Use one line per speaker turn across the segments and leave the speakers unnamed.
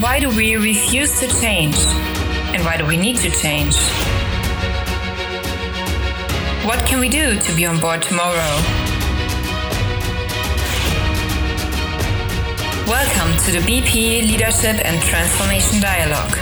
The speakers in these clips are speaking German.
Why do we refuse to change? And why do we need to change? What can we do to be on board tomorrow? Welcome to the BP Leadership and Transformation Dialogue.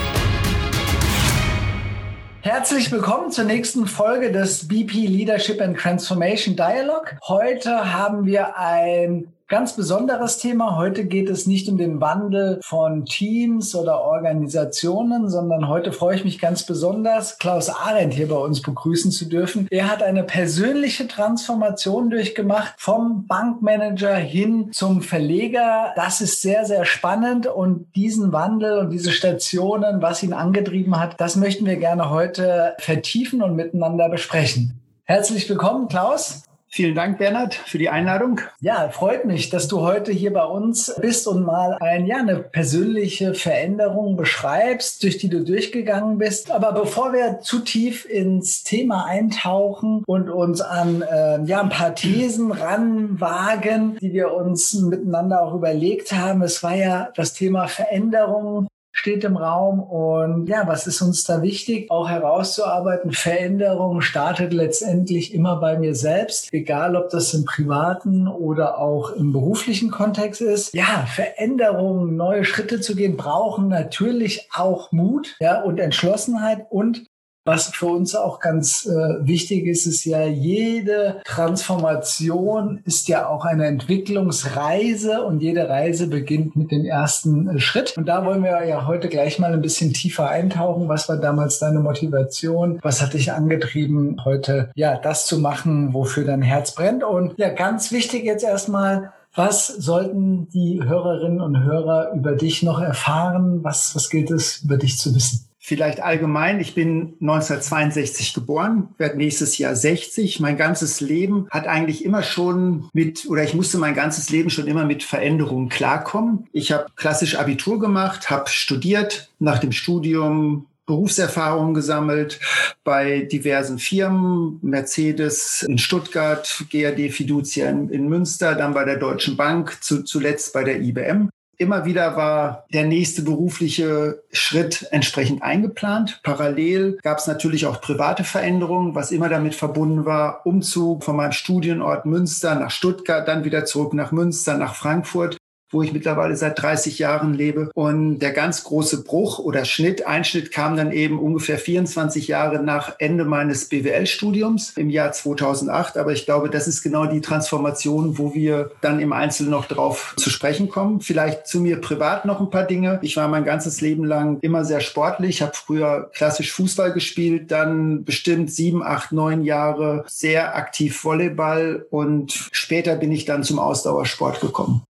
Herzlich willkommen zur nächsten Folge des BP Leadership and Transformation Dialogue. Heute haben wir ein ganz besonderes Thema. Heute geht es nicht um den Wandel von Teams oder Organisationen, sondern heute freue ich mich ganz besonders, Klaus Arendt hier bei uns begrüßen zu dürfen. Er hat eine persönliche Transformation durchgemacht vom Bankmanager hin zum Verleger. Das ist sehr, sehr spannend und diesen Wandel und diese Stationen, was ihn angetrieben hat, das möchten wir gerne heute vertiefen und miteinander besprechen. Herzlich willkommen, Klaus.
Vielen Dank, Bernhard, für die Einladung.
Ja, freut mich, dass du heute hier bei uns bist und mal ein, ja, eine persönliche Veränderung beschreibst, durch die du durchgegangen bist. Aber bevor wir zu tief ins Thema eintauchen und uns an äh, ja, ein paar Thesen ranwagen, die wir uns miteinander auch überlegt haben, es war ja das Thema Veränderung steht im Raum. Und ja, was ist uns da wichtig? Auch herauszuarbeiten. Veränderung startet letztendlich immer bei mir selbst, egal ob das im privaten oder auch im beruflichen Kontext ist. Ja, Veränderungen, neue Schritte zu gehen, brauchen natürlich auch Mut ja, und Entschlossenheit und was für uns auch ganz äh, wichtig ist, ist ja, jede Transformation ist ja auch eine Entwicklungsreise und jede Reise beginnt mit dem ersten äh, Schritt. Und da wollen wir ja heute gleich mal ein bisschen tiefer eintauchen. Was war damals deine Motivation? Was hat dich angetrieben, heute ja das zu machen, wofür dein Herz brennt? Und ja, ganz wichtig jetzt erstmal, was sollten die Hörerinnen und Hörer über dich noch erfahren? Was, was gilt es über dich zu wissen?
Vielleicht allgemein, ich bin 1962 geboren, werde nächstes Jahr 60. Mein ganzes Leben hat eigentlich immer schon mit, oder ich musste mein ganzes Leben schon immer mit Veränderungen klarkommen. Ich habe klassisch Abitur gemacht, habe studiert, nach dem Studium Berufserfahrung gesammelt bei diversen Firmen, Mercedes in Stuttgart, GAD Fiducia in, in Münster, dann bei der Deutschen Bank, zu, zuletzt bei der IBM. Immer wieder war der nächste berufliche Schritt entsprechend eingeplant. Parallel gab es natürlich auch private Veränderungen, was immer damit verbunden war. Umzug von meinem Studienort Münster nach Stuttgart, dann wieder zurück nach Münster, nach Frankfurt wo ich mittlerweile seit 30 Jahren lebe. Und der ganz große Bruch oder Schnitt, Einschnitt kam dann eben ungefähr 24 Jahre nach Ende meines BWL-Studiums im Jahr 2008. Aber ich glaube, das ist genau die Transformation, wo wir dann im Einzelnen noch drauf zu sprechen kommen. Vielleicht zu mir privat noch ein paar Dinge. Ich war mein ganzes Leben lang immer sehr sportlich, habe früher klassisch Fußball gespielt, dann bestimmt sieben, acht, neun Jahre sehr aktiv Volleyball und später bin ich dann zum Ausdauersport gekommen.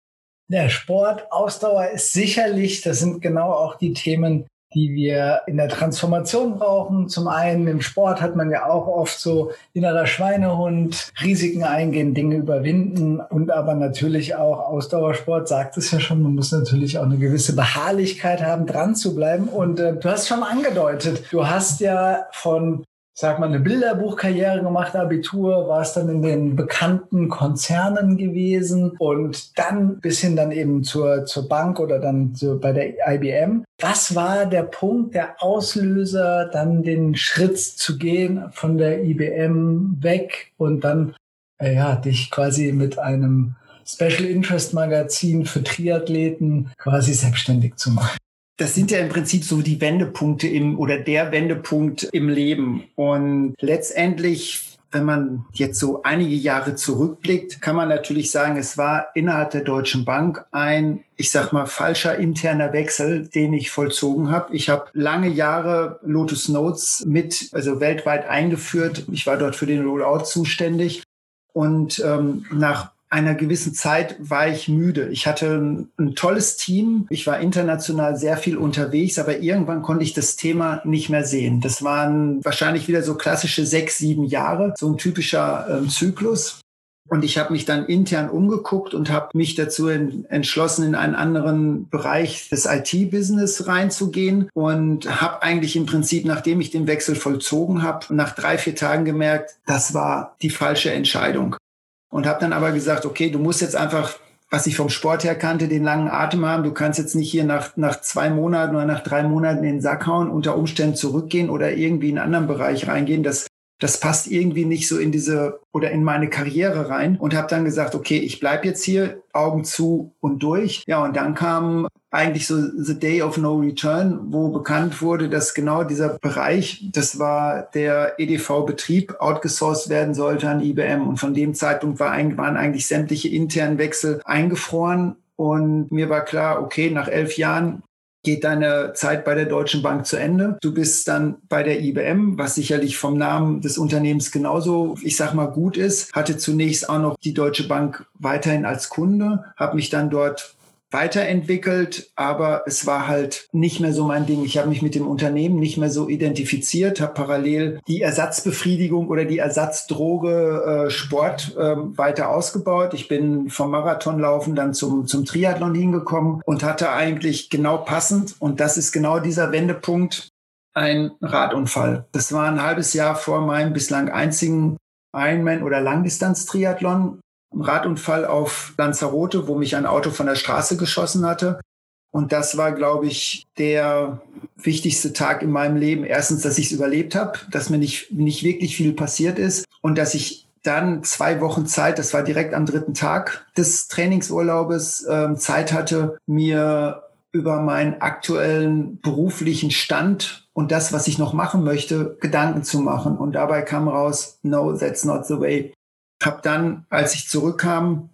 Der Sport, Ausdauer ist sicherlich, das sind genau auch die Themen, die wir in der Transformation brauchen. Zum einen im Sport hat man ja auch oft so innerer Schweinehund, Risiken eingehen, Dinge überwinden und aber natürlich auch Ausdauersport sagt es ja schon, man muss natürlich auch eine gewisse Beharrlichkeit haben, dran zu bleiben. Und äh, du hast schon angedeutet, du hast ja von sag mal, eine Bilderbuchkarriere gemacht, Abitur, war es dann in den bekannten Konzernen gewesen und dann bis hin dann eben zur, zur Bank oder dann so bei der IBM. Was war der Punkt, der Auslöser, dann den Schritt zu gehen von der IBM weg und dann, äh, ja, dich quasi mit einem Special Interest Magazin für Triathleten quasi selbstständig zu machen?
Das sind ja im Prinzip so die Wendepunkte im oder der Wendepunkt im Leben. Und letztendlich wenn man jetzt so einige Jahre zurückblickt, kann man natürlich sagen, es war innerhalb der Deutschen Bank ein, ich sag mal, falscher interner Wechsel, den ich vollzogen habe. Ich habe lange Jahre Lotus Notes mit, also weltweit eingeführt. Ich war dort für den Rollout zuständig. Und ähm, nach einer gewissen Zeit war ich müde. Ich hatte ein, ein, tolles Team. Ich war international sehr viel unterwegs, aber irgendwann konnte ich das Thema nicht mehr sehen. Das waren wahrscheinlich wieder so klassische sechs, sieben Jahre, so ein typischer ähm, Zyklus. Und ich habe mich dann intern umgeguckt und habe mich dazu entschlossen, in einen anderen Bereich des IT-Business reinzugehen und habe eigentlich im Prinzip, nachdem ich den Wechsel vollzogen habe, nach drei, vier Tagen gemerkt, das war die falsche Entscheidung und habe dann aber gesagt, okay, du musst jetzt einfach was ich vom Sport her kannte, den langen Atem haben. Du kannst jetzt nicht hier nach, nach zwei Monaten oder nach drei Monaten in den Sack hauen, unter Umständen zurückgehen oder irgendwie in einen anderen Bereich reingehen. Das, das passt irgendwie nicht so in diese oder in meine Karriere rein und habe dann gesagt, okay, ich bleib jetzt hier, Augen zu und durch. Ja, und dann kam eigentlich so The Day of No Return, wo bekannt wurde, dass genau dieser Bereich, das war der EDV-Betrieb, outgesourced werden sollte an IBM. Und von dem Zeitpunkt war, waren eigentlich sämtliche internen Wechsel eingefroren. Und mir war klar, okay, nach elf Jahren geht deine Zeit bei der Deutschen Bank zu Ende. Du bist dann bei der IBM, was sicherlich vom Namen des Unternehmens genauso, ich sag mal, gut ist. Hatte zunächst auch noch die Deutsche Bank weiterhin als Kunde, habe mich dann dort weiterentwickelt, aber es war halt nicht mehr so mein Ding. Ich habe mich mit dem Unternehmen nicht mehr so identifiziert, habe parallel die Ersatzbefriedigung oder die Ersatzdroge äh, Sport äh, weiter ausgebaut. Ich bin vom Marathonlaufen dann zum, zum Triathlon hingekommen und hatte eigentlich genau passend, und das ist genau dieser Wendepunkt, ein Radunfall. Das war ein halbes Jahr vor meinem bislang einzigen Ironman oder Langdistanz-Triathlon. Radunfall auf Lanzarote, wo mich ein Auto von der Straße geschossen hatte. Und das war, glaube ich, der wichtigste Tag in meinem Leben. Erstens, dass ich es überlebt habe, dass mir nicht, nicht wirklich viel passiert ist und dass ich dann zwei Wochen Zeit, das war direkt am dritten Tag des Trainingsurlaubes, äh, Zeit hatte, mir über meinen aktuellen beruflichen Stand und das, was ich noch machen möchte, Gedanken zu machen. Und dabei kam raus, no, that's not the way. Hab dann, als ich zurückkam,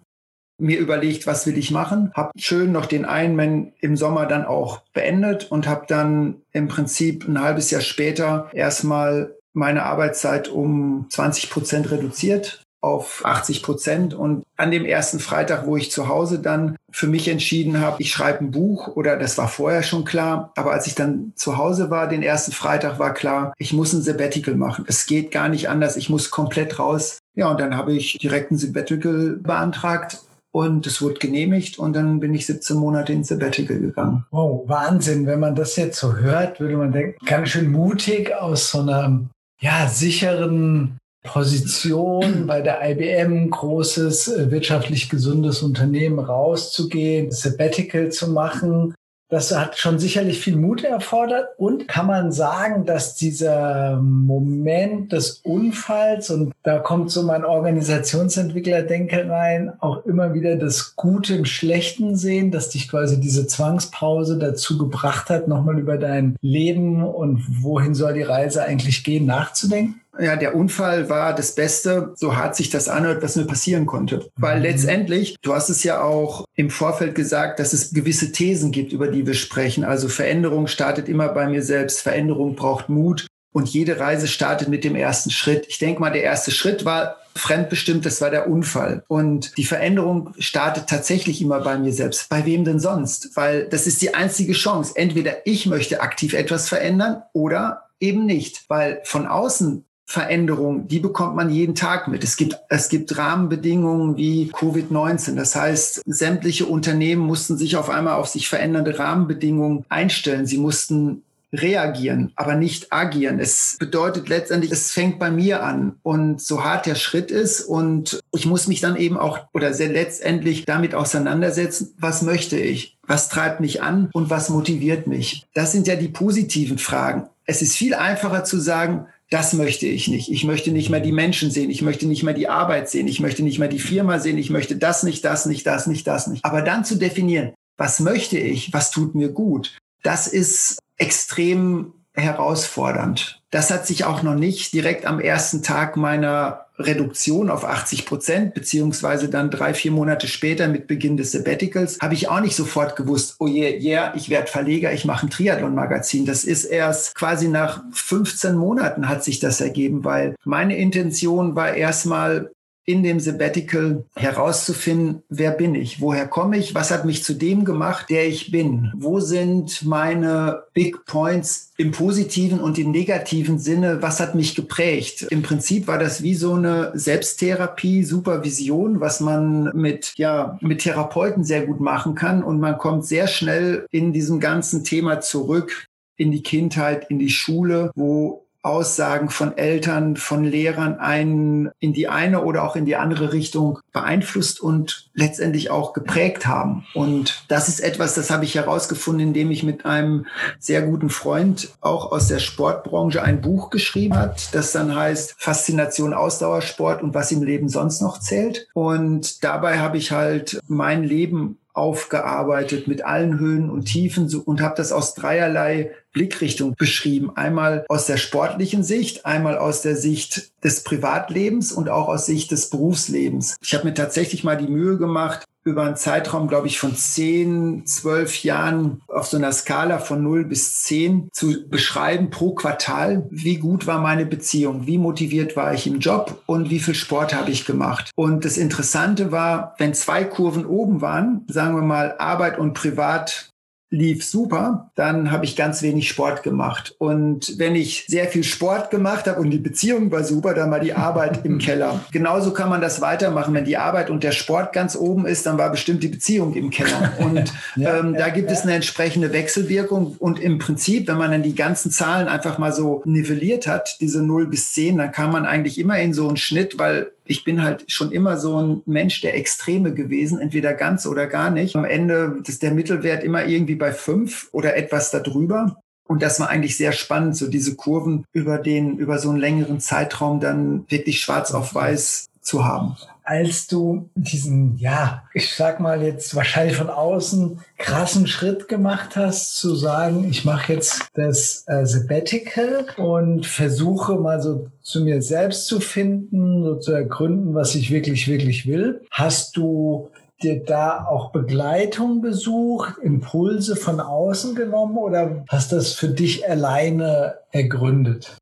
mir überlegt, was will ich machen. Hab schön noch den Ironman im Sommer dann auch beendet und habe dann im Prinzip ein halbes Jahr später erstmal meine Arbeitszeit um 20 Prozent reduziert auf 80 Prozent. Und an dem ersten Freitag, wo ich zu Hause dann für mich entschieden habe, ich schreibe ein Buch oder das war vorher schon klar. Aber als ich dann zu Hause war, den ersten Freitag war klar, ich muss ein Sabbatical machen. Es geht gar nicht anders. Ich muss komplett raus. Ja, und dann habe ich direkt ein Sabbatical beantragt und es wurde genehmigt und dann bin ich 17 Monate ins Sabbatical gegangen.
Wow, Wahnsinn. Wenn man das jetzt so hört, würde man denken, ganz schön mutig aus so einer ja, sicheren Position bei der IBM, großes, äh, wirtschaftlich gesundes Unternehmen rauszugehen, Sabbatical zu machen. Das hat schon sicherlich viel Mut erfordert. Und kann man sagen, dass dieser Moment des Unfalls, und da kommt so mein Organisationsentwickler-Denke rein, auch immer wieder das Gute im Schlechten sehen, dass dich quasi diese Zwangspause dazu gebracht hat, nochmal über dein Leben und wohin soll die Reise eigentlich gehen, nachzudenken?
Ja, der Unfall war das Beste, so hart sich das anhört, was mir passieren konnte. Weil mhm. letztendlich, du hast es ja auch im Vorfeld gesagt, dass es gewisse Thesen gibt, über die wir sprechen. Also Veränderung startet immer bei mir selbst. Veränderung braucht Mut. Und jede Reise startet mit dem ersten Schritt. Ich denke mal, der erste Schritt war fremdbestimmt, das war der Unfall. Und die Veränderung startet tatsächlich immer bei mir selbst. Bei wem denn sonst? Weil das ist die einzige Chance. Entweder ich möchte aktiv etwas verändern oder eben nicht. Weil von außen Veränderung, die bekommt man jeden Tag mit. Es gibt, es gibt Rahmenbedingungen wie Covid-19. Das heißt, sämtliche Unternehmen mussten sich auf einmal auf sich verändernde Rahmenbedingungen einstellen. Sie mussten reagieren, aber nicht agieren. Es bedeutet letztendlich, es fängt bei mir an. Und so hart der Schritt ist und ich muss mich dann eben auch oder sehr letztendlich damit auseinandersetzen, was möchte ich? Was treibt mich an und was motiviert mich? Das sind ja die positiven Fragen. Es ist viel einfacher zu sagen, das möchte ich nicht. Ich möchte nicht mehr die Menschen sehen. Ich möchte nicht mehr die Arbeit sehen. Ich möchte nicht mehr die Firma sehen. Ich möchte das nicht, das nicht, das nicht, das nicht. Aber dann zu definieren, was möchte ich? Was tut mir gut? Das ist extrem herausfordernd. Das hat sich auch noch nicht direkt am ersten Tag meiner Reduktion auf 80 Prozent, beziehungsweise dann drei, vier Monate später mit Beginn des Sabbaticals, habe ich auch nicht sofort gewusst, oh je, yeah, yeah, ich werde Verleger, ich mache ein Triathlon-Magazin. Das ist erst quasi nach 15 Monaten hat sich das ergeben, weil meine Intention war erstmal in dem Sabbatical herauszufinden, wer bin ich, woher komme ich, was hat mich zu dem gemacht, der ich bin, wo sind meine Big Points im positiven und im negativen Sinne, was hat mich geprägt. Im Prinzip war das wie so eine Selbsttherapie, Supervision, was man mit, ja, mit Therapeuten sehr gut machen kann und man kommt sehr schnell in diesem ganzen Thema zurück in die Kindheit, in die Schule, wo Aussagen von Eltern, von Lehrern einen in die eine oder auch in die andere Richtung beeinflusst und letztendlich auch geprägt haben. Und das ist etwas, das habe ich herausgefunden, indem ich mit einem sehr guten Freund auch aus der Sportbranche ein Buch geschrieben hat, das dann heißt Faszination Ausdauersport und was im Leben sonst noch zählt. Und dabei habe ich halt mein Leben aufgearbeitet mit allen Höhen und Tiefen und habe das aus dreierlei Blickrichtung beschrieben. Einmal aus der sportlichen Sicht, einmal aus der Sicht des Privatlebens und auch aus Sicht des Berufslebens. Ich habe mir tatsächlich mal die Mühe gemacht, über einen Zeitraum, glaube ich, von zehn, zwölf Jahren auf so einer Skala von null bis zehn zu beschreiben pro Quartal, wie gut war meine Beziehung, wie motiviert war ich im Job und wie viel Sport habe ich gemacht. Und das Interessante war, wenn zwei Kurven oben waren, sagen wir mal Arbeit und Privat lief super, dann habe ich ganz wenig Sport gemacht. Und wenn ich sehr viel Sport gemacht habe und die Beziehung war super, dann war die Arbeit im Keller. Genauso kann man das weitermachen. Wenn die Arbeit und der Sport ganz oben ist, dann war bestimmt die Beziehung im Keller. Und ja, ähm, ja, da gibt ja. es eine entsprechende Wechselwirkung. Und im Prinzip, wenn man dann die ganzen Zahlen einfach mal so nivelliert hat, diese 0 bis 10, dann kann man eigentlich immer in so einen Schnitt, weil ich bin halt schon immer so ein Mensch der Extreme gewesen, entweder ganz oder gar nicht. Am Ende ist der Mittelwert immer irgendwie bei fünf oder etwas darüber. Und das war eigentlich sehr spannend, so diese Kurven über den, über so einen längeren Zeitraum dann wirklich schwarz auf weiß zu haben
als du diesen, ja, ich sag mal jetzt wahrscheinlich von außen krassen Schritt gemacht hast, zu sagen, ich mache jetzt das äh, Sabbatical und versuche mal so zu mir selbst zu finden, so zu ergründen, was ich wirklich, wirklich will. Hast du dir da auch Begleitung besucht, Impulse von außen genommen oder hast das für dich alleine ergründet?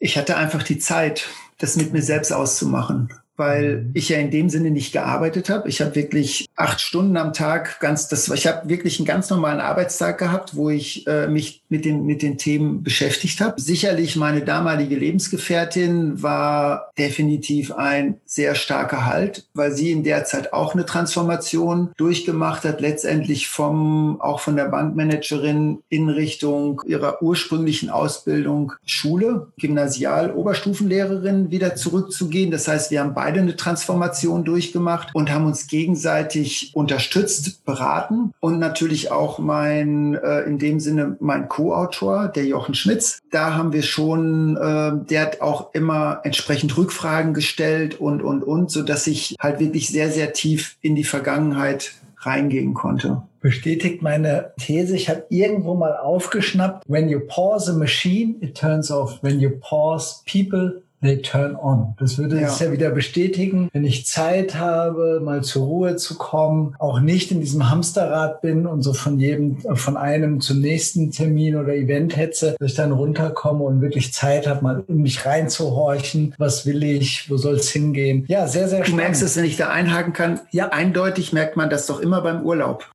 Ich hatte einfach die Zeit, das mit mir selbst auszumachen weil mhm. ich ja in dem Sinne nicht gearbeitet habe. Ich habe wirklich acht Stunden am Tag ganz das, ich habe wirklich einen ganz normalen Arbeitstag gehabt, wo ich äh, mich mit den mit den Themen beschäftigt habe. Sicherlich meine damalige Lebensgefährtin war definitiv ein sehr starker Halt, weil sie in der Zeit auch eine Transformation durchgemacht hat, letztendlich vom auch von der Bankmanagerin in Richtung ihrer ursprünglichen Ausbildung Schule, Gymnasial, Oberstufenlehrerin wieder zurückzugehen. Das heißt, wir haben beide beide eine Transformation durchgemacht und haben uns gegenseitig unterstützt, beraten und natürlich auch mein, äh, in dem Sinne mein Co-Autor, der Jochen Schmitz. Da haben wir schon, äh, der hat auch immer entsprechend Rückfragen gestellt und, und, und, so dass ich halt wirklich sehr, sehr tief in die Vergangenheit reingehen konnte
bestätigt meine These. Ich habe irgendwo mal aufgeschnappt, when you pause a machine, it turns off. When you pause people, they turn on. Das würde ja. es ja wieder bestätigen, wenn ich Zeit habe, mal zur Ruhe zu kommen, auch nicht in diesem Hamsterrad bin und so von jedem, von einem zum nächsten Termin oder Event hetze, dass ich dann runterkomme und wirklich Zeit habe, mal in mich reinzuhorchen. Was will ich? Wo soll es hingehen? Ja, sehr, sehr
spannend. Du merkst es, wenn ich da einhaken kann. Ja, eindeutig merkt man das doch immer beim Urlaub.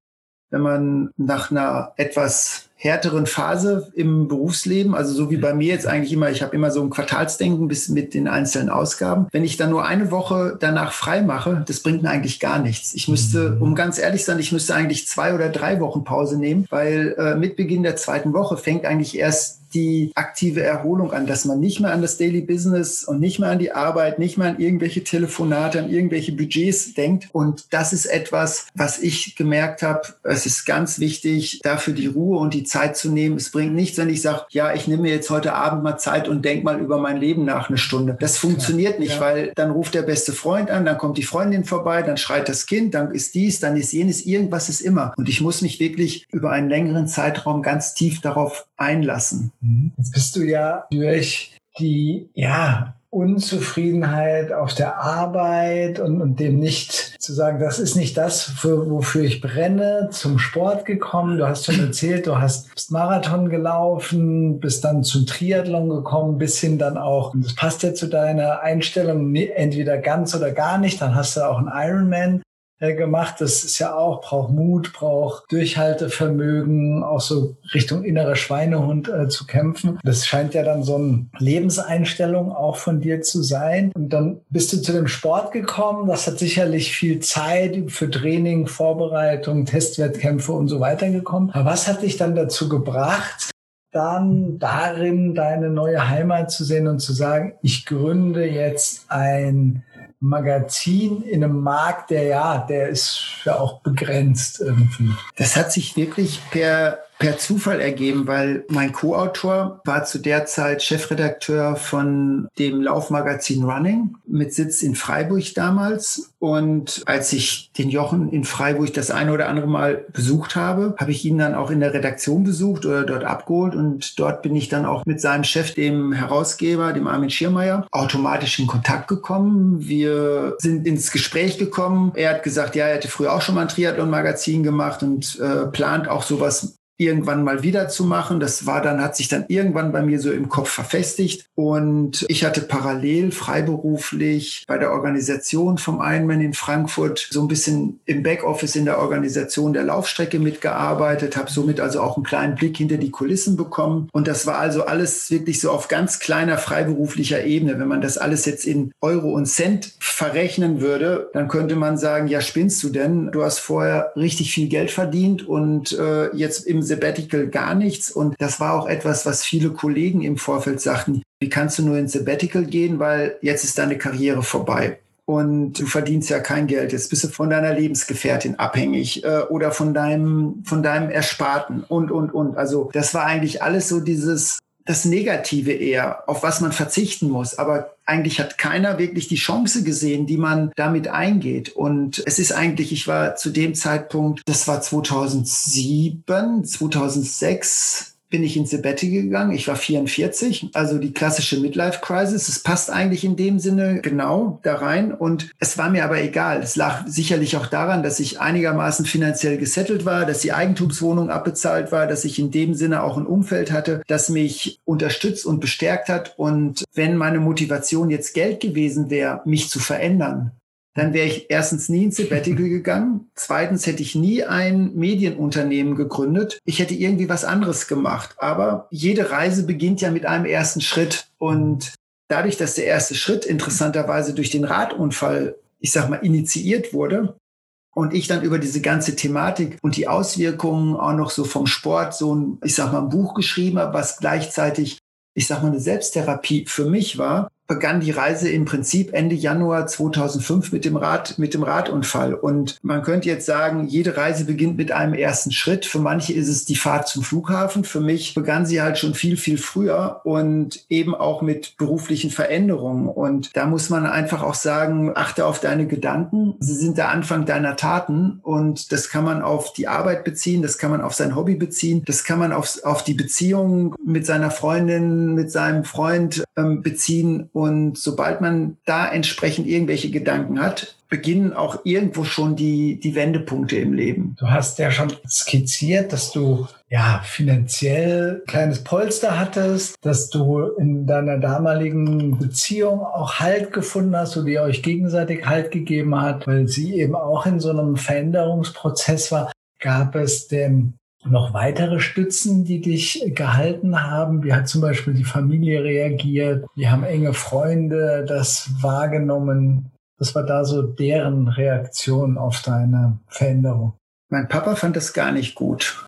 Wenn man nach einer etwas härteren Phase im Berufsleben. Also so wie bei mir jetzt eigentlich immer, ich habe immer so ein Quartalsdenken bis mit den einzelnen Ausgaben. Wenn ich dann nur eine Woche danach frei mache, das bringt mir eigentlich gar nichts. Ich müsste, mhm. um ganz ehrlich sein, ich müsste eigentlich zwei oder drei Wochen Pause nehmen, weil äh, mit Beginn der zweiten Woche fängt eigentlich erst die aktive Erholung an, dass man nicht mehr an das Daily Business und nicht mehr an die Arbeit, nicht mehr an irgendwelche Telefonate, an irgendwelche Budgets denkt. Und das ist etwas, was ich gemerkt habe. Es ist ganz wichtig, dafür die Ruhe und die Zeit zu nehmen. Es bringt nichts, wenn ich sage, ja, ich nehme mir jetzt heute Abend mal Zeit und denk mal über mein Leben nach eine Stunde. Das funktioniert nicht, ja. weil dann ruft der beste Freund an, dann kommt die Freundin vorbei, dann schreit das Kind, dann ist dies, dann ist jenes, irgendwas ist immer. Und ich muss mich wirklich über einen längeren Zeitraum ganz tief darauf einlassen.
Mhm. Jetzt bist du ja durch die, ja, Unzufriedenheit auf der Arbeit und, und dem nicht zu sagen, das ist nicht das, für, wofür ich brenne, zum Sport gekommen. Du hast schon erzählt, du hast bist Marathon gelaufen, bist dann zum Triathlon gekommen, bis hin dann auch, das passt ja zu deiner Einstellung, entweder ganz oder gar nicht, dann hast du auch einen Ironman gemacht. Das ist ja auch, braucht Mut, braucht Durchhaltevermögen, auch so Richtung innerer Schweinehund äh, zu kämpfen. Das scheint ja dann so eine Lebenseinstellung auch von dir zu sein. Und dann bist du zu dem Sport gekommen. Das hat sicherlich viel Zeit für Training, Vorbereitung, Testwettkämpfe und so weiter gekommen. Aber was hat dich dann dazu gebracht, dann darin deine neue Heimat zu sehen und zu sagen, ich gründe jetzt ein Magazin in einem Markt, der ja, der ist ja auch begrenzt irgendwie.
Das hat sich wirklich per per Zufall ergeben, weil mein Co-Autor war zu der Zeit Chefredakteur von dem Laufmagazin Running mit Sitz in Freiburg damals. Und als ich den Jochen in Freiburg das eine oder andere Mal besucht habe, habe ich ihn dann auch in der Redaktion besucht oder dort abgeholt. Und dort bin ich dann auch mit seinem Chef, dem Herausgeber, dem Armin Schirmeier, automatisch in Kontakt gekommen. Wir sind ins Gespräch gekommen. Er hat gesagt, ja, er hätte früher auch schon mal ein Triathlon-Magazin gemacht und äh, plant auch sowas irgendwann mal wieder zu machen. Das war dann, hat sich dann irgendwann bei mir so im Kopf verfestigt. Und ich hatte parallel freiberuflich bei der Organisation vom Ironman in Frankfurt so ein bisschen im Backoffice in der Organisation der Laufstrecke mitgearbeitet, habe somit also auch einen kleinen Blick hinter die Kulissen bekommen. Und das war also alles wirklich so auf ganz kleiner freiberuflicher Ebene. Wenn man das alles jetzt in Euro und Cent verrechnen würde, dann könnte man sagen, ja, spinnst du denn? Du hast vorher richtig viel Geld verdient und äh, jetzt im Sabbatical gar nichts. Und das war auch etwas, was viele Kollegen im Vorfeld sagten. Wie kannst du nur ins Sabbatical gehen, weil jetzt ist deine Karriere vorbei und du verdienst ja kein Geld. Jetzt bist du von deiner Lebensgefährtin abhängig äh, oder von deinem, von deinem Ersparten und, und, und. Also das war eigentlich alles so dieses, das Negative eher, auf was man verzichten muss. Aber eigentlich hat keiner wirklich die Chance gesehen, die man damit eingeht. Und es ist eigentlich, ich war zu dem Zeitpunkt, das war 2007, 2006, bin ich ins Sabbatical gegangen. Ich war 44, also die klassische Midlife Crisis. Es passt eigentlich in dem Sinne genau da rein. Und es war mir aber egal. Es lag sicherlich auch daran, dass ich einigermaßen finanziell gesettelt war, dass die Eigentumswohnung abbezahlt war, dass ich in dem Sinne auch ein Umfeld hatte, das mich unterstützt und bestärkt hat. Und wenn meine Motivation jetzt Geld gewesen wäre, mich zu verändern, dann wäre ich erstens nie ins Sabbatical gegangen. Zweitens hätte ich nie ein Medienunternehmen gegründet. Ich hätte irgendwie was anderes gemacht. Aber jede Reise beginnt ja mit einem ersten Schritt. Und dadurch, dass der erste Schritt interessanterweise durch den Radunfall, ich sag mal, initiiert wurde, und ich dann über diese ganze Thematik und die Auswirkungen auch noch so vom Sport so ein, ich sag mal, ein Buch geschrieben habe, was gleichzeitig, ich sag mal, eine Selbsttherapie für mich war, begann die Reise im Prinzip Ende Januar 2005 mit dem Rad, mit dem Radunfall. Und man könnte jetzt sagen, jede Reise beginnt mit einem ersten Schritt. Für manche ist es die Fahrt zum Flughafen. Für mich begann sie halt schon viel, viel früher und eben auch mit beruflichen Veränderungen. Und da muss man einfach auch sagen, achte auf deine Gedanken. Sie sind der Anfang deiner Taten. Und das kann man auf die Arbeit beziehen. Das kann man auf sein Hobby beziehen. Das kann man auf, auf die Beziehung mit seiner Freundin, mit seinem Freund ähm, beziehen und sobald man da entsprechend irgendwelche Gedanken hat, beginnen auch irgendwo schon die, die Wendepunkte im Leben.
Du hast ja schon skizziert, dass du ja finanziell kleines Polster hattest, dass du in deiner damaligen Beziehung auch Halt gefunden hast oder ihr euch gegenseitig Halt gegeben hat, weil sie eben auch in so einem Veränderungsprozess war. Gab es denn noch weitere Stützen, die dich gehalten haben? Wie hat zum Beispiel die Familie reagiert? Wie haben enge Freunde das wahrgenommen? Was war da so deren Reaktion auf deine Veränderung?
Mein Papa fand das gar nicht gut.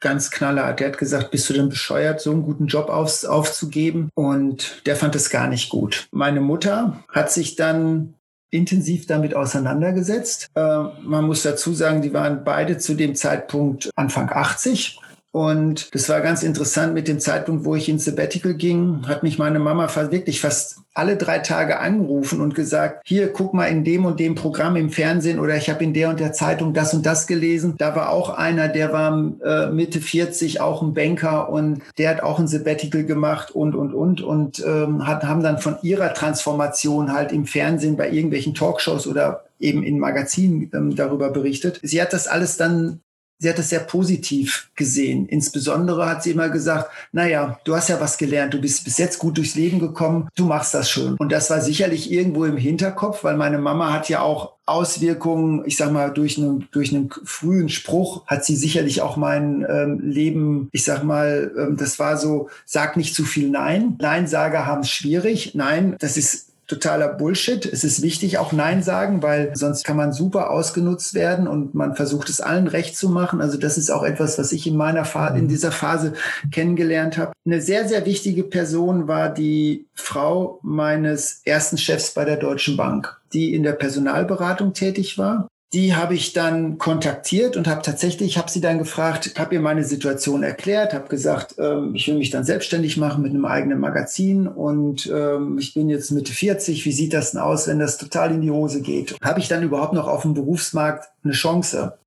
Ganz knallhart. Der hat gesagt, bist du denn bescheuert, so einen guten Job auf, aufzugeben? Und der fand es gar nicht gut. Meine Mutter hat sich dann intensiv damit auseinandergesetzt. Äh, man muss dazu sagen, die waren beide zu dem Zeitpunkt Anfang 80. Und das war ganz interessant mit dem Zeitpunkt, wo ich ins Sabbatical ging, hat mich meine Mama wirklich fast alle drei Tage angerufen und gesagt, hier, guck mal in dem und dem Programm im Fernsehen oder ich habe in der und der Zeitung das und das gelesen. Da war auch einer, der war äh, Mitte 40, auch ein Banker und der hat auch ein Sabbatical gemacht und, und, und und ähm, hat, haben dann von ihrer Transformation halt im Fernsehen bei irgendwelchen Talkshows oder eben in Magazinen ähm, darüber berichtet. Sie hat das alles dann sie hat es sehr positiv gesehen. Insbesondere hat sie immer gesagt, naja, du hast ja was gelernt, du bist bis jetzt gut durchs Leben gekommen, du machst das schon. Und das war sicherlich irgendwo im Hinterkopf, weil meine Mama hat ja auch Auswirkungen, ich sag mal, durch einen, durch einen frühen Spruch hat sie sicherlich auch mein ähm, Leben, ich sag mal, ähm, das war so, sag nicht zu viel Nein. Nein-Sager haben es schwierig. Nein, das ist totaler Bullshit. Es ist wichtig, auch Nein sagen, weil sonst kann man super ausgenutzt werden und man versucht es allen recht zu machen. Also das ist auch etwas, was ich in meiner Phase, in dieser Phase kennengelernt habe. Eine sehr, sehr wichtige Person war die Frau meines ersten Chefs bei der Deutschen Bank, die in der Personalberatung tätig war die habe ich dann kontaktiert und habe tatsächlich, habe sie dann gefragt, habe ihr meine Situation erklärt, habe gesagt, ähm, ich will mich dann selbstständig machen mit einem eigenen Magazin und ähm, ich bin jetzt Mitte 40, wie sieht das denn aus, wenn das total in die Hose geht? Habe ich dann überhaupt noch auf dem Berufsmarkt eine Chance?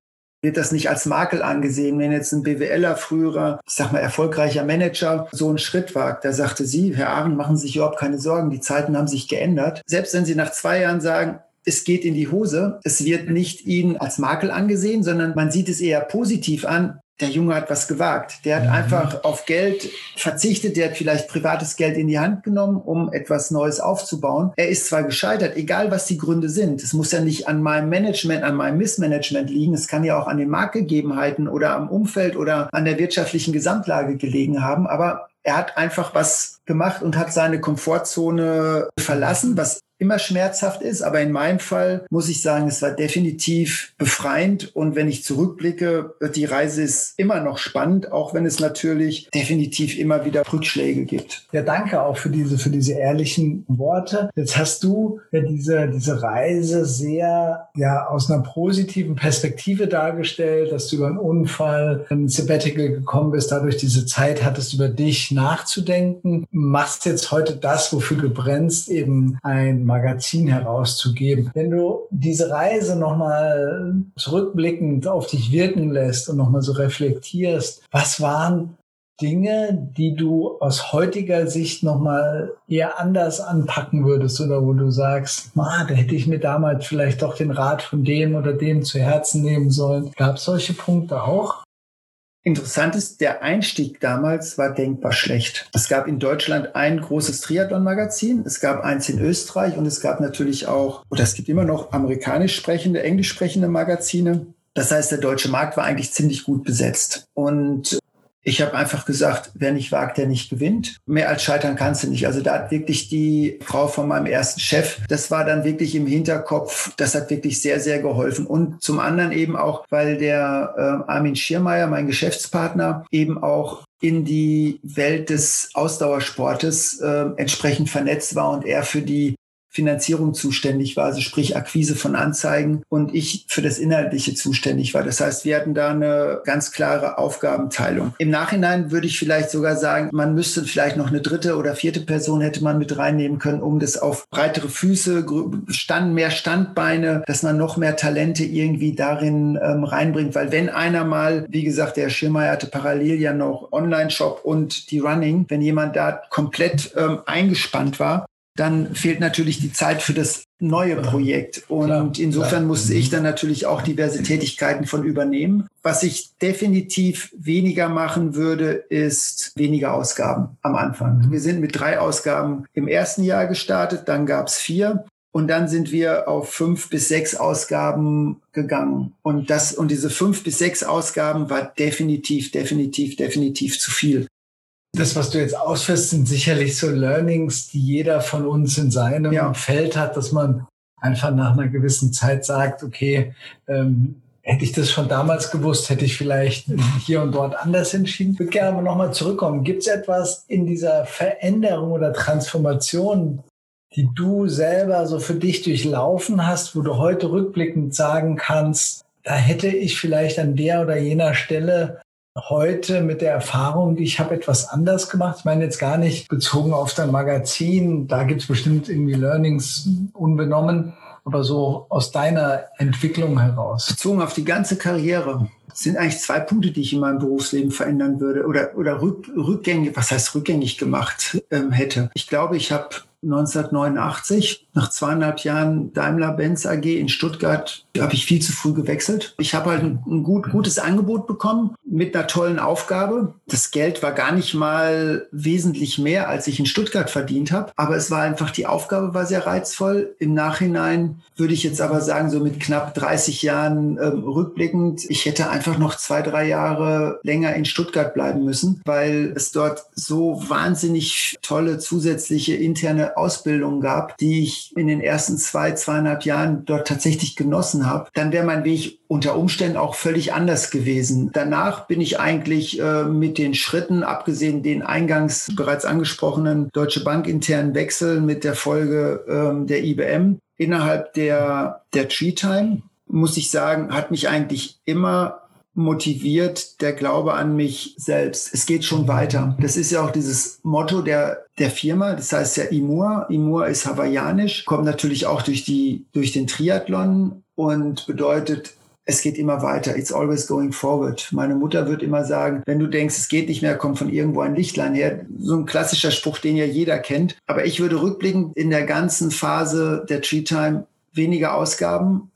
Wird das nicht als Makel angesehen, wenn jetzt ein BWLer, früherer, ich sag mal, erfolgreicher Manager so einen Schritt wagt? Da sagte sie, Herr Ahren, machen Sie sich überhaupt keine Sorgen, die Zeiten haben sich geändert. Selbst wenn Sie nach zwei Jahren sagen, es geht in die Hose. Es wird nicht ihn als Makel angesehen, sondern man sieht es eher positiv an. Der Junge hat was gewagt. Der hat mhm. einfach auf Geld verzichtet. Der hat vielleicht privates Geld in die Hand genommen, um etwas Neues aufzubauen. Er ist zwar gescheitert, egal was die Gründe sind. Es muss ja nicht an meinem Management, an meinem Missmanagement liegen. Es kann ja auch an den Marktgegebenheiten oder am Umfeld oder an der wirtschaftlichen Gesamtlage gelegen haben. Aber er hat einfach was gemacht und hat seine Komfortzone verlassen, was immer schmerzhaft ist, aber in meinem Fall muss ich sagen, es war definitiv befreiend und wenn ich zurückblicke, die Reise ist immer noch spannend, auch wenn es natürlich definitiv immer wieder Rückschläge gibt.
Ja, danke auch für diese für diese ehrlichen Worte. Jetzt hast du ja diese diese Reise sehr ja aus einer positiven Perspektive dargestellt, dass du über einen Unfall, ein Sabbatical gekommen bist, dadurch diese Zeit hattest über dich nachzudenken, machst jetzt heute das, wofür du brennst, eben ein Magazin herauszugeben. Wenn du diese Reise nochmal zurückblickend auf dich wirken lässt und nochmal so reflektierst, was waren Dinge, die du aus heutiger Sicht nochmal eher anders anpacken würdest oder wo du sagst, ah, da hätte ich mir damals vielleicht doch den Rat von dem oder dem zu Herzen nehmen sollen. Gab es solche Punkte auch?
Interessant ist, der Einstieg damals war denkbar schlecht. Es gab in Deutschland ein großes Triathlon-Magazin, es gab eins in Österreich und es gab natürlich auch, oder es gibt immer noch amerikanisch sprechende, englisch sprechende Magazine. Das heißt, der deutsche Markt war eigentlich ziemlich gut besetzt. Und ich habe einfach gesagt, wer nicht wagt, der nicht gewinnt. Mehr als scheitern kannst du nicht. Also da hat wirklich die Frau von meinem ersten Chef, das war dann wirklich im Hinterkopf, das hat wirklich sehr, sehr geholfen. Und zum anderen eben auch, weil der äh, Armin Schiermeier, mein Geschäftspartner, eben auch in die Welt des Ausdauersportes äh, entsprechend vernetzt war und er für die Finanzierung zuständig war, also sprich Akquise von Anzeigen und ich für das Inhaltliche zuständig war. Das heißt, wir hatten da eine ganz klare Aufgabenteilung. Im Nachhinein würde ich vielleicht sogar sagen, man müsste vielleicht noch eine dritte oder vierte Person hätte man mit reinnehmen können, um das auf breitere Füße, Stand, mehr Standbeine, dass man noch mehr Talente irgendwie darin ähm, reinbringt. Weil wenn einer mal, wie gesagt, der Schirmeier hatte parallel ja noch Online-Shop und die Running, wenn jemand da komplett ähm, eingespannt war, dann fehlt natürlich die Zeit für das neue Projekt. Und klar, insofern klar. musste ich dann natürlich auch diverse Tätigkeiten von übernehmen. Was ich definitiv weniger machen würde, ist weniger Ausgaben am Anfang. Mhm. Wir sind mit drei Ausgaben im ersten Jahr gestartet, dann gab es vier. Und dann sind wir auf fünf bis sechs Ausgaben gegangen. Und das, und diese fünf bis sechs Ausgaben war definitiv, definitiv, definitiv zu viel.
Das, was du jetzt ausführst, sind sicherlich so Learnings, die jeder von uns in seinem ja. Feld hat, dass man einfach nach einer gewissen Zeit sagt, okay, ähm, hätte ich das schon damals gewusst, hätte ich vielleicht hier und dort anders entschieden. Ich würde gerne aber nochmal zurückkommen. Gibt es etwas in dieser Veränderung oder Transformation, die du selber so für dich durchlaufen hast, wo du heute rückblickend sagen kannst, da hätte ich vielleicht an der oder jener Stelle heute mit der Erfahrung, die ich habe, etwas anders gemacht. Ich meine jetzt gar nicht bezogen auf dein Magazin, da gibt es bestimmt irgendwie Learnings unbenommen, aber so aus deiner Entwicklung heraus.
Bezogen auf die ganze Karriere sind eigentlich zwei Punkte, die ich in meinem Berufsleben verändern würde oder, oder rück, rückgängig, was heißt rückgängig gemacht ähm, hätte. Ich glaube, ich habe 1989, nach zweieinhalb Jahren Daimler-Benz AG in Stuttgart, habe ich viel zu früh gewechselt. Ich habe halt ein, ein gut, gutes Angebot bekommen mit einer tollen Aufgabe. Das Geld war gar nicht mal wesentlich mehr, als ich in Stuttgart verdient habe. Aber es war einfach, die Aufgabe war sehr reizvoll. Im Nachhinein würde ich jetzt aber sagen, so mit knapp 30 Jahren ähm, rückblickend, ich hätte einfach noch zwei, drei Jahre länger in Stuttgart bleiben müssen, weil es dort so wahnsinnig tolle zusätzliche interne tolle Ausbildungen gab, die ich in den ersten zwei, zweieinhalb Jahren dort tatsächlich genossen habe, dann wäre mein Weg unter Umständen auch völlig anders gewesen. Danach bin ich eigentlich äh, mit den Schritten, abgesehen den eingangs bereits angesprochenen Deutsche Bank internen Wechsel mit der Folge ähm, der IBM innerhalb der, der Tree Time, muss ich sagen, hat mich eigentlich immer motiviert der Glaube an mich selbst. Es geht schon weiter. Das ist ja auch dieses Motto der, der Firma. Das heißt ja Imur. Imur ist hawaiianisch, kommt natürlich auch durch die, durch den Triathlon und bedeutet, es geht immer weiter. It's always going forward. Meine Mutter wird immer sagen, wenn du denkst, es geht nicht mehr, kommt von irgendwo ein Lichtlein her. So ein klassischer Spruch, den ja jeder kennt. Aber ich würde rückblickend in der ganzen Phase der Tree Time weniger Ausgaben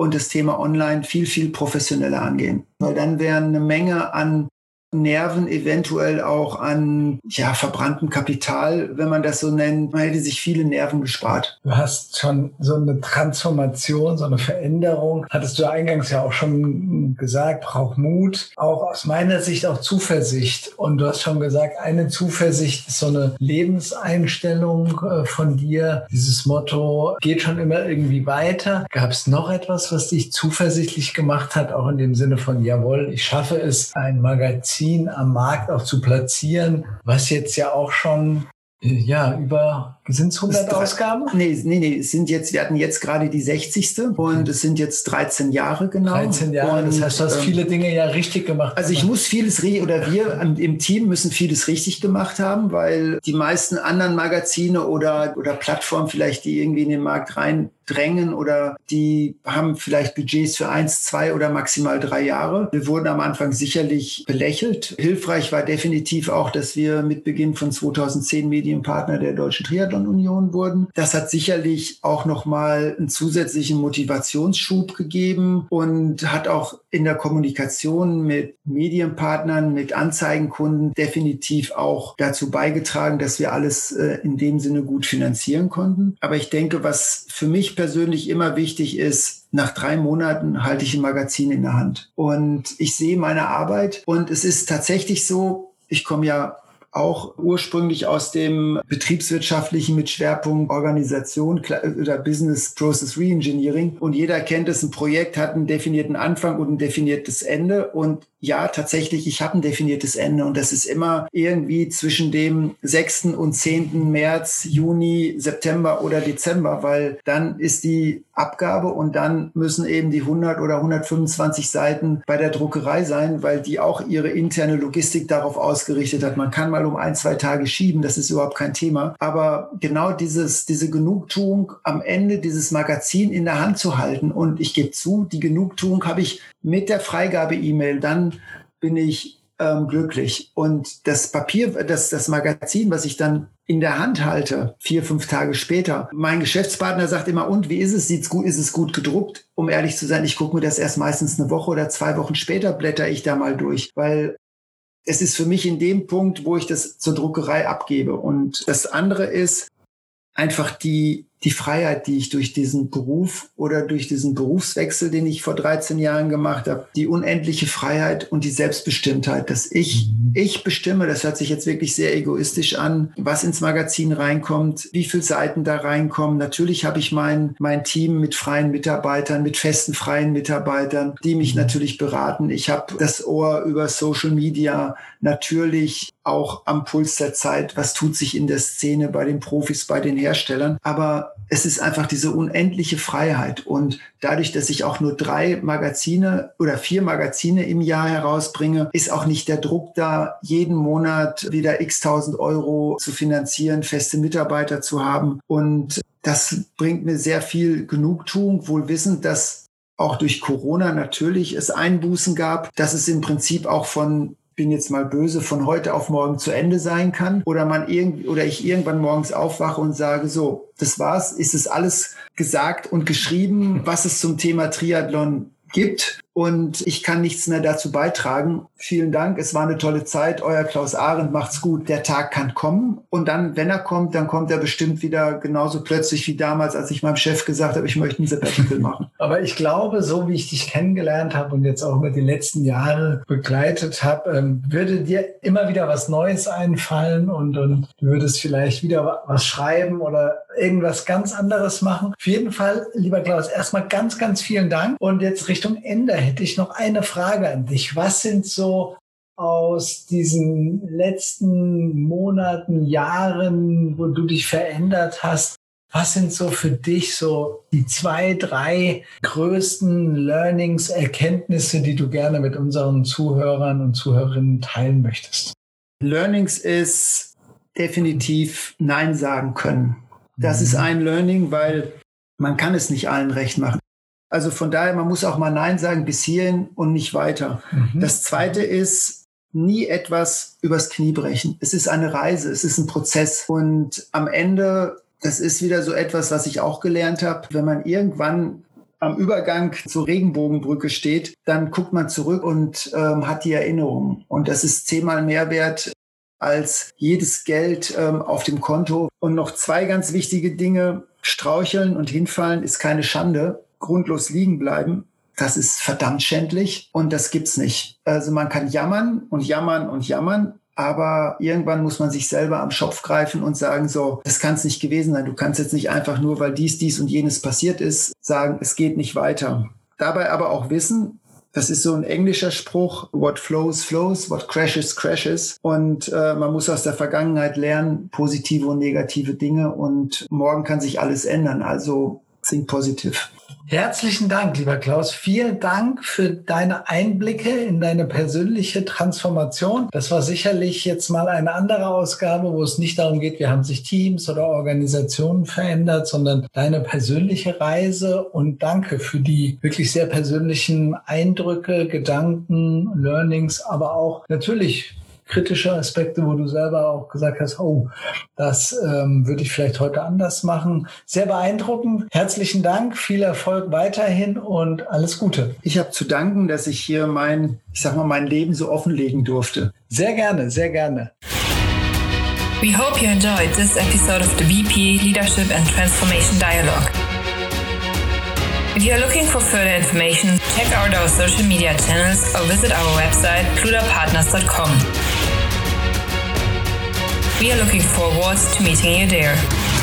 und das Thema Online viel, viel professioneller angehen. Weil dann wären eine Menge an Nerven, eventuell auch an ja, verbranntem Kapital, wenn man das so nennt. Man hätte sich viele Nerven gespart.
Du hast schon so eine Transformation, so eine Veränderung, hattest du eingangs ja auch schon gesagt, braucht Mut, auch aus meiner Sicht auch Zuversicht. Und du hast schon gesagt, eine Zuversicht ist so eine Lebenseinstellung äh, von dir. Dieses Motto geht schon immer irgendwie weiter. Gab es noch etwas, was dich zuversichtlich gemacht hat, auch in dem Sinne von, jawohl, ich schaffe es, ein Magazin Magazin am Markt auch zu platzieren, was jetzt ja auch schon äh, ja, über, sind es 100 Ausgaben?
Nee, nee, nee, es sind jetzt, wir hatten jetzt gerade die 60. und es sind jetzt 13 Jahre genau.
13 Jahre, und, das heißt, du hast ähm, viele Dinge ja richtig gemacht.
Also ich muss vieles, oder wir im Team müssen vieles richtig gemacht haben, weil die meisten anderen Magazine oder, oder Plattformen vielleicht, die irgendwie in den Markt rein drängen oder die haben vielleicht Budgets für eins, zwei oder maximal drei Jahre. Wir wurden am Anfang sicherlich belächelt. Hilfreich war definitiv auch, dass wir mit Beginn von 2010 Medienpartner der Deutschen Triathlon Union wurden. Das hat sicherlich auch nochmal einen zusätzlichen Motivationsschub gegeben und hat auch in der Kommunikation mit Medienpartnern, mit Anzeigenkunden definitiv auch dazu beigetragen, dass wir alles äh, in dem Sinne gut finanzieren konnten. Aber ich denke, was für mich persönlich immer wichtig ist, nach drei Monaten halte ich ein Magazin in der Hand und ich sehe meine Arbeit und es ist tatsächlich so, ich komme ja auch ursprünglich aus dem betriebswirtschaftlichen mit Schwerpunkt Organisation oder Business Process Reengineering. Und jeder kennt es, ein Projekt hat einen definierten Anfang und ein definiertes Ende. Und ja, tatsächlich, ich habe ein definiertes Ende und das ist immer irgendwie zwischen dem 6. und 10. März, Juni, September oder Dezember, weil dann ist die Abgabe und dann müssen eben die 100 oder 125 Seiten bei der Druckerei sein, weil die auch ihre interne Logistik darauf ausgerichtet hat. Man kann mal um ein, zwei Tage schieben, das ist überhaupt kein Thema. Aber genau dieses, diese Genugtuung am Ende dieses Magazin in der Hand zu halten und ich gebe zu, die Genugtuung habe ich mit der Freigabe-E-Mail, dann bin ich ähm, glücklich. Und das Papier, das, das Magazin, was ich dann in der Hand halte, vier, fünf Tage später. Mein Geschäftspartner sagt immer, und wie ist es? Sieht's gut, ist es gut gedruckt? Um ehrlich zu sein, ich gucke mir das erst meistens eine Woche oder zwei Wochen später blätter ich da mal durch, weil es ist für mich in dem Punkt, wo ich das zur Druckerei abgebe. Und das andere ist einfach die die Freiheit, die ich durch diesen Beruf oder durch diesen Berufswechsel, den ich vor 13 Jahren gemacht habe, die unendliche Freiheit und die Selbstbestimmtheit, dass ich, mhm. ich bestimme, das hört sich jetzt wirklich sehr egoistisch an, was ins Magazin reinkommt, wie viele Seiten da reinkommen. Natürlich habe ich mein, mein Team mit freien Mitarbeitern, mit festen freien Mitarbeitern, die mich mhm. natürlich beraten. Ich habe das Ohr über Social Media natürlich auch am Puls der Zeit. Was tut sich in der Szene bei den Profis, bei den Herstellern? Aber es ist einfach diese unendliche Freiheit. Und dadurch, dass ich auch nur drei Magazine oder vier Magazine im Jahr herausbringe, ist auch nicht der Druck da, jeden Monat wieder x tausend Euro zu finanzieren, feste Mitarbeiter zu haben. Und das bringt mir sehr viel Genugtuung, wohl wissend, dass auch durch Corona natürlich es Einbußen gab, dass es im Prinzip auch von bin jetzt mal böse, von heute auf morgen zu Ende sein kann oder man irgendwie oder ich irgendwann morgens aufwache und sage, so, das war's, ist es alles gesagt und geschrieben, was es zum Thema Triathlon gibt. Und ich kann nichts mehr dazu beitragen. Vielen Dank, es war eine tolle Zeit. Euer Klaus Arendt macht's gut. Der Tag kann kommen und dann, wenn er kommt, dann kommt er bestimmt wieder genauso plötzlich wie damals, als ich meinem Chef gesagt habe, ich möchte ein Sabbatical machen.
Aber ich glaube, so wie ich dich kennengelernt habe und jetzt auch über die letzten Jahre begleitet habe, ähm, würde dir immer wieder was Neues einfallen und, und du würdest vielleicht wieder was schreiben oder irgendwas ganz anderes machen. Auf jeden Fall, lieber Klaus, erstmal ganz, ganz vielen Dank. Und jetzt Richtung Ende hätte ich noch eine Frage an dich. Was sind so aus diesen letzten Monaten, Jahren, wo du dich verändert hast, was sind so für dich so die zwei, drei größten Learnings, Erkenntnisse, die du gerne mit unseren Zuhörern und Zuhörerinnen teilen möchtest?
Learnings ist definitiv Nein sagen können. Das mhm. ist ein Learning, weil man kann es nicht allen recht machen. Also von daher, man muss auch mal Nein sagen bis hierhin und nicht weiter. Mhm. Das zweite ist, nie etwas übers Knie brechen. Es ist eine Reise, es ist ein Prozess. Und am Ende, das ist wieder so etwas, was ich auch gelernt habe, wenn man irgendwann am Übergang zur Regenbogenbrücke steht, dann guckt man zurück und ähm, hat die Erinnerung. Und das ist zehnmal mehr wert als jedes Geld ähm, auf dem Konto. Und noch zwei ganz wichtige Dinge. Straucheln und hinfallen ist keine Schande grundlos liegen bleiben, das ist verdammt schändlich und das gibt's nicht. Also man kann jammern und jammern und jammern, aber irgendwann muss man sich selber am Schopf greifen und sagen, so, das kann es nicht gewesen sein. Du kannst jetzt nicht einfach nur, weil dies, dies und jenes passiert ist, sagen, es geht nicht weiter. Dabei aber auch wissen, das ist so ein englischer Spruch, what flows, flows, what crashes, crashes. Und äh, man muss aus der Vergangenheit lernen, positive und negative Dinge. Und morgen kann sich alles ändern. Also think positive.
Herzlichen Dank, lieber Klaus. Vielen Dank für deine Einblicke in deine persönliche Transformation. Das war sicherlich jetzt mal eine andere Ausgabe, wo es nicht darum geht, wie haben sich Teams oder Organisationen verändert, sondern deine persönliche Reise. Und danke für die wirklich sehr persönlichen Eindrücke, Gedanken, Learnings, aber auch natürlich kritische Aspekte, wo du selber auch gesagt hast, oh, das ähm, würde ich vielleicht heute anders machen. Sehr beeindruckend. Herzlichen Dank, viel Erfolg weiterhin und alles Gute.
Ich habe zu danken, dass ich hier mein, ich sag mal, mein Leben so offenlegen durfte.
Sehr gerne, sehr gerne.
We hope you enjoyed this episode of the VP Leadership and Transformation Dialogue. If you are looking for further information, check out our social media channels or visit our website, pludapartners.com. We are looking forward to meeting you there.